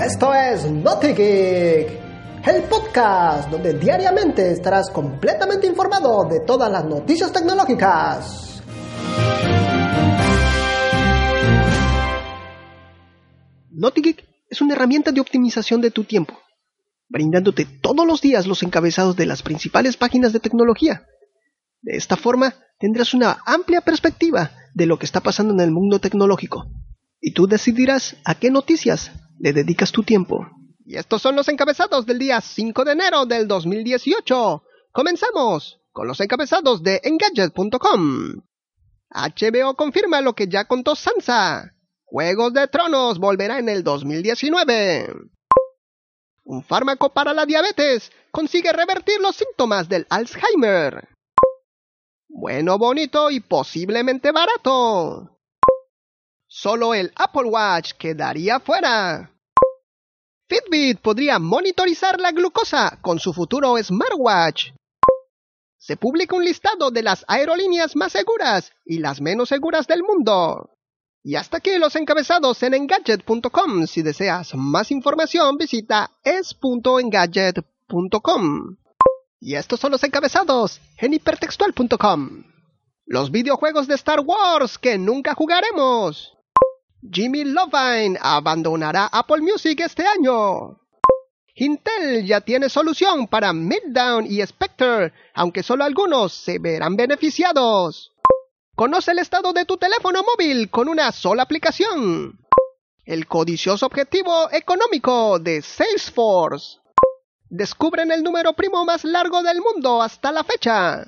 Esto es NotiGeek, el podcast donde diariamente estarás completamente informado de todas las noticias tecnológicas. NotiGeek es una herramienta de optimización de tu tiempo, brindándote todos los días los encabezados de las principales páginas de tecnología. De esta forma, tendrás una amplia perspectiva de lo que está pasando en el mundo tecnológico, y tú decidirás a qué noticias le dedicas tu tiempo. Y estos son los encabezados del día 5 de enero del 2018. Comenzamos con los encabezados de Engadget.com. HBO confirma lo que ya contó Sansa. Juegos de Tronos volverá en el 2019. Un fármaco para la diabetes consigue revertir los síntomas del Alzheimer. Bueno, bonito y posiblemente barato. Solo el Apple Watch quedaría fuera. Fitbit podría monitorizar la glucosa con su futuro smartwatch. Se publica un listado de las aerolíneas más seguras y las menos seguras del mundo. Y hasta aquí los encabezados en Engadget.com. Si deseas más información, visita es.engadget.com. Y estos son los encabezados en hipertextual.com. Los videojuegos de Star Wars que nunca jugaremos. Jimmy Lovine abandonará Apple Music este año. Intel ya tiene solución para Middown y Spectre, aunque solo algunos se verán beneficiados. Conoce el estado de tu teléfono móvil con una sola aplicación. El codicioso objetivo económico de Salesforce. Descubren el número primo más largo del mundo hasta la fecha.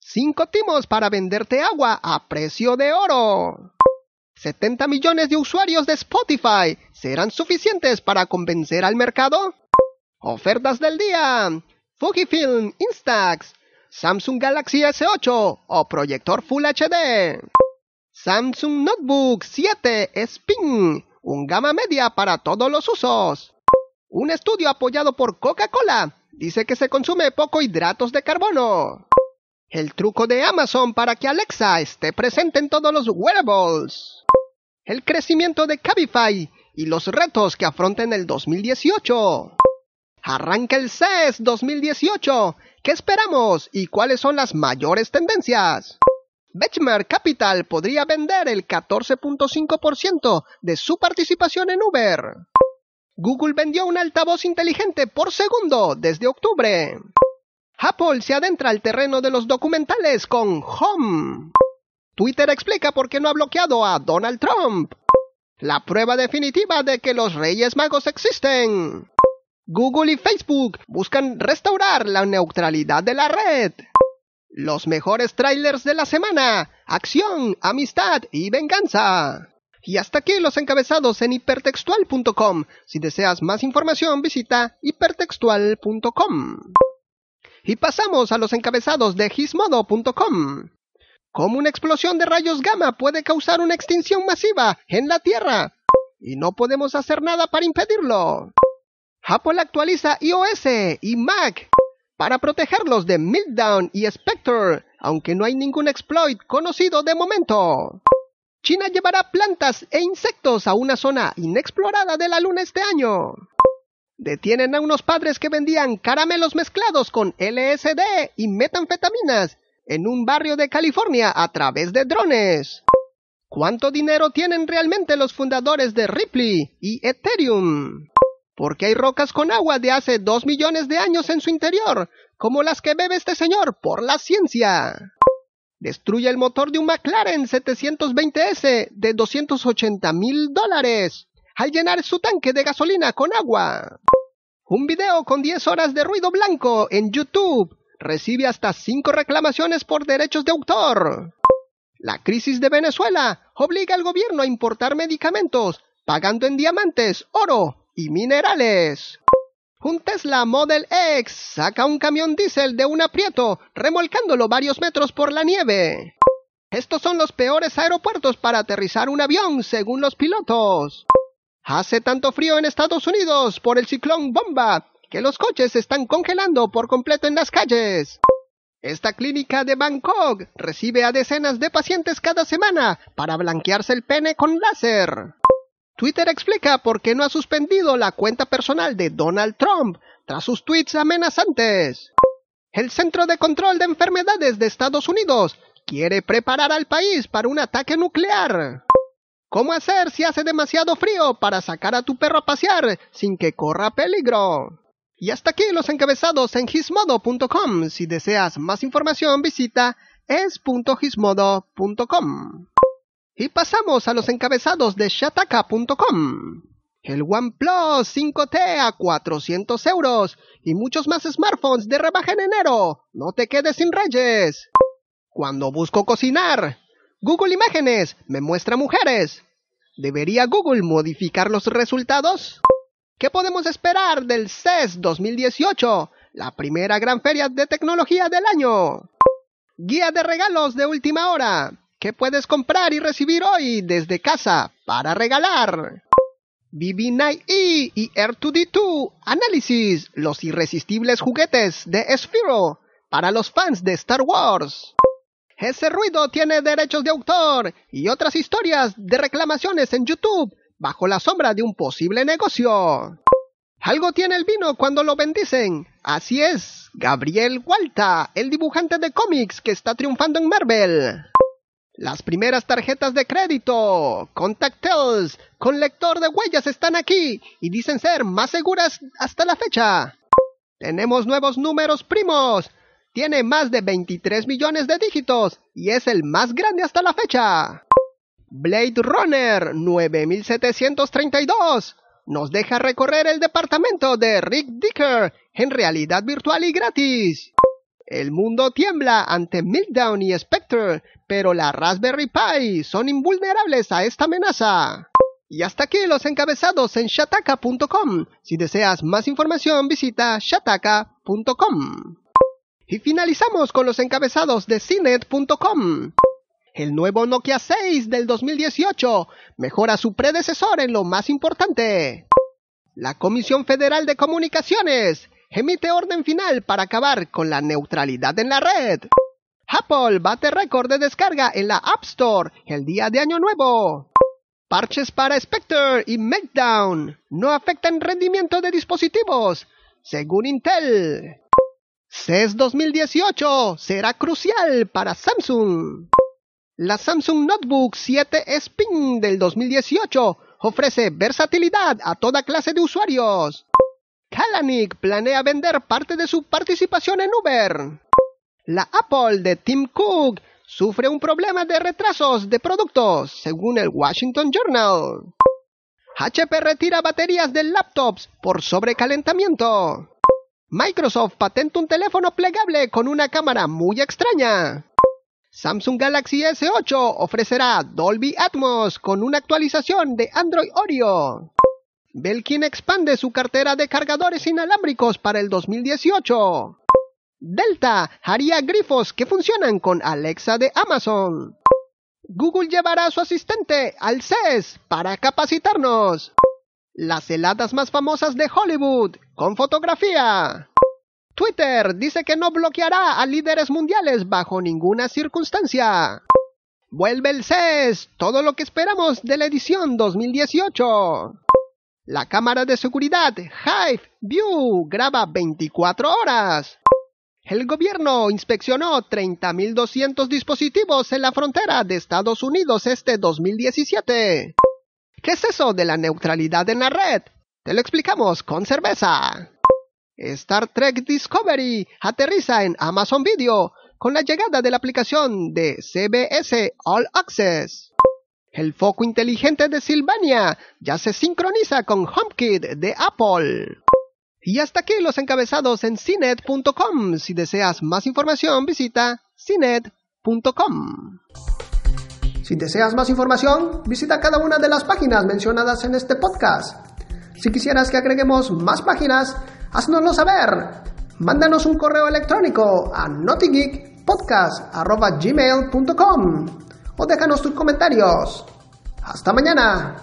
Cinco timos para venderte agua a precio de oro. 70 millones de usuarios de Spotify serán suficientes para convencer al mercado. Ofertas del día. Fujifilm Instax. Samsung Galaxy S8 o proyector Full HD. Samsung Notebook 7 Spin. Un gama media para todos los usos. Un estudio apoyado por Coca-Cola dice que se consume poco hidratos de carbono. El truco de Amazon para que Alexa esté presente en todos los wearables. El crecimiento de Cabify y los retos que afronten el 2018. Arranca el CES 2018. ¿Qué esperamos y cuáles son las mayores tendencias? Benchmark Capital podría vender el 14.5% de su participación en Uber. Google vendió un altavoz inteligente por segundo desde octubre. Apple se adentra al terreno de los documentales con Home. Twitter explica por qué no ha bloqueado a Donald Trump. La prueba definitiva de que los Reyes Magos existen. Google y Facebook buscan restaurar la neutralidad de la red. Los mejores trailers de la semana. Acción, amistad y venganza. Y hasta aquí los encabezados en hipertextual.com. Si deseas más información, visita hipertextual.com. Y pasamos a los encabezados de gizmodo.com. ¿Cómo una explosión de rayos gamma puede causar una extinción masiva en la Tierra? Y no podemos hacer nada para impedirlo. Apple actualiza iOS y Mac para protegerlos de Meltdown y Spectre, aunque no hay ningún exploit conocido de momento. China llevará plantas e insectos a una zona inexplorada de la Luna este año. Detienen a unos padres que vendían caramelos mezclados con LSD y metanfetaminas en un barrio de California a través de drones. ¿Cuánto dinero tienen realmente los fundadores de Ripley y Ethereum? Porque hay rocas con agua de hace dos millones de años en su interior, como las que bebe este señor por la ciencia. Destruye el motor de un McLaren 720S de 280 mil dólares al llenar su tanque de gasolina con agua. Un video con 10 horas de ruido blanco en YouTube recibe hasta 5 reclamaciones por derechos de autor. La crisis de Venezuela obliga al gobierno a importar medicamentos, pagando en diamantes, oro y minerales. Un Tesla Model X saca un camión diésel de un aprieto, remolcándolo varios metros por la nieve. Estos son los peores aeropuertos para aterrizar un avión, según los pilotos. Hace tanto frío en Estados Unidos por el ciclón Bomba que los coches se están congelando por completo en las calles. Esta clínica de Bangkok recibe a decenas de pacientes cada semana para blanquearse el pene con láser. Twitter explica por qué no ha suspendido la cuenta personal de Donald Trump tras sus tweets amenazantes. El Centro de Control de Enfermedades de Estados Unidos quiere preparar al país para un ataque nuclear. ¿Cómo hacer si hace demasiado frío para sacar a tu perro a pasear sin que corra peligro? Y hasta aquí los encabezados en gizmodo.com. Si deseas más información visita es.gizmodo.com. Y pasamos a los encabezados de shataka.com. El OnePlus 5T a 400 euros y muchos más smartphones de rebaja en enero. No te quedes sin reyes. Cuando busco cocinar, Google Imágenes me muestra mujeres. ¿Debería Google modificar los resultados? ¿Qué podemos esperar del CES 2018, la primera gran feria de tecnología del año? Guía de regalos de última hora. ¿Qué puedes comprar y recibir hoy desde casa para regalar? BB9E y R2D2 Análisis, los irresistibles juguetes de Sphero para los fans de Star Wars. Ese ruido tiene derechos de autor y otras historias de reclamaciones en YouTube bajo la sombra de un posible negocio. Algo tiene el vino cuando lo bendicen. Así es, Gabriel Walta, el dibujante de cómics que está triunfando en Marvel. Las primeras tarjetas de crédito, Contactels, con lector de huellas están aquí y dicen ser más seguras hasta la fecha. Tenemos nuevos números primos tiene más de 23 millones de dígitos y es el más grande hasta la fecha. Blade Runner 9732 nos deja recorrer el departamento de Rick Dicker en realidad virtual y gratis. El mundo tiembla ante Meltdown y Spectre, pero la Raspberry Pi son invulnerables a esta amenaza. Y hasta aquí los encabezados en shataka.com. Si deseas más información visita shataka.com. Y finalizamos con los encabezados de CNET.com. El nuevo Nokia 6 del 2018 mejora su predecesor en lo más importante. La Comisión Federal de Comunicaciones emite orden final para acabar con la neutralidad en la red. Apple bate récord de descarga en la App Store el día de Año Nuevo. Parches para Spectre y Meltdown no afectan rendimiento de dispositivos, según Intel. CES 2018 será crucial para Samsung. La Samsung Notebook 7 Spin del 2018 ofrece versatilidad a toda clase de usuarios. Kalanick planea vender parte de su participación en Uber. La Apple de Tim Cook sufre un problema de retrasos de productos, según el Washington Journal. HP retira baterías de laptops por sobrecalentamiento. Microsoft patenta un teléfono plegable con una cámara muy extraña. Samsung Galaxy S8 ofrecerá Dolby Atmos con una actualización de Android Oreo. Belkin expande su cartera de cargadores inalámbricos para el 2018. Delta haría grifos que funcionan con Alexa de Amazon. Google llevará a su asistente al CES para capacitarnos las heladas más famosas de Hollywood, con fotografía. Twitter dice que no bloqueará a líderes mundiales bajo ninguna circunstancia. Vuelve el CES, todo lo que esperamos de la edición 2018. La cámara de seguridad Hive View graba 24 horas. El gobierno inspeccionó 30.200 dispositivos en la frontera de Estados Unidos este 2017. ¿Qué es eso de la neutralidad en la red? Te lo explicamos con cerveza. Star Trek Discovery aterriza en Amazon Video con la llegada de la aplicación de CBS All Access. El foco inteligente de Silvania ya se sincroniza con HomeKit de Apple. Y hasta aquí los encabezados en cinet.com. Si deseas más información visita cinet.com. Si deseas más información, visita cada una de las páginas mencionadas en este podcast. Si quisieras que agreguemos más páginas, haznoslo saber. Mándanos un correo electrónico a notigeekpodcast.gmail.com o déjanos tus comentarios. ¡Hasta mañana!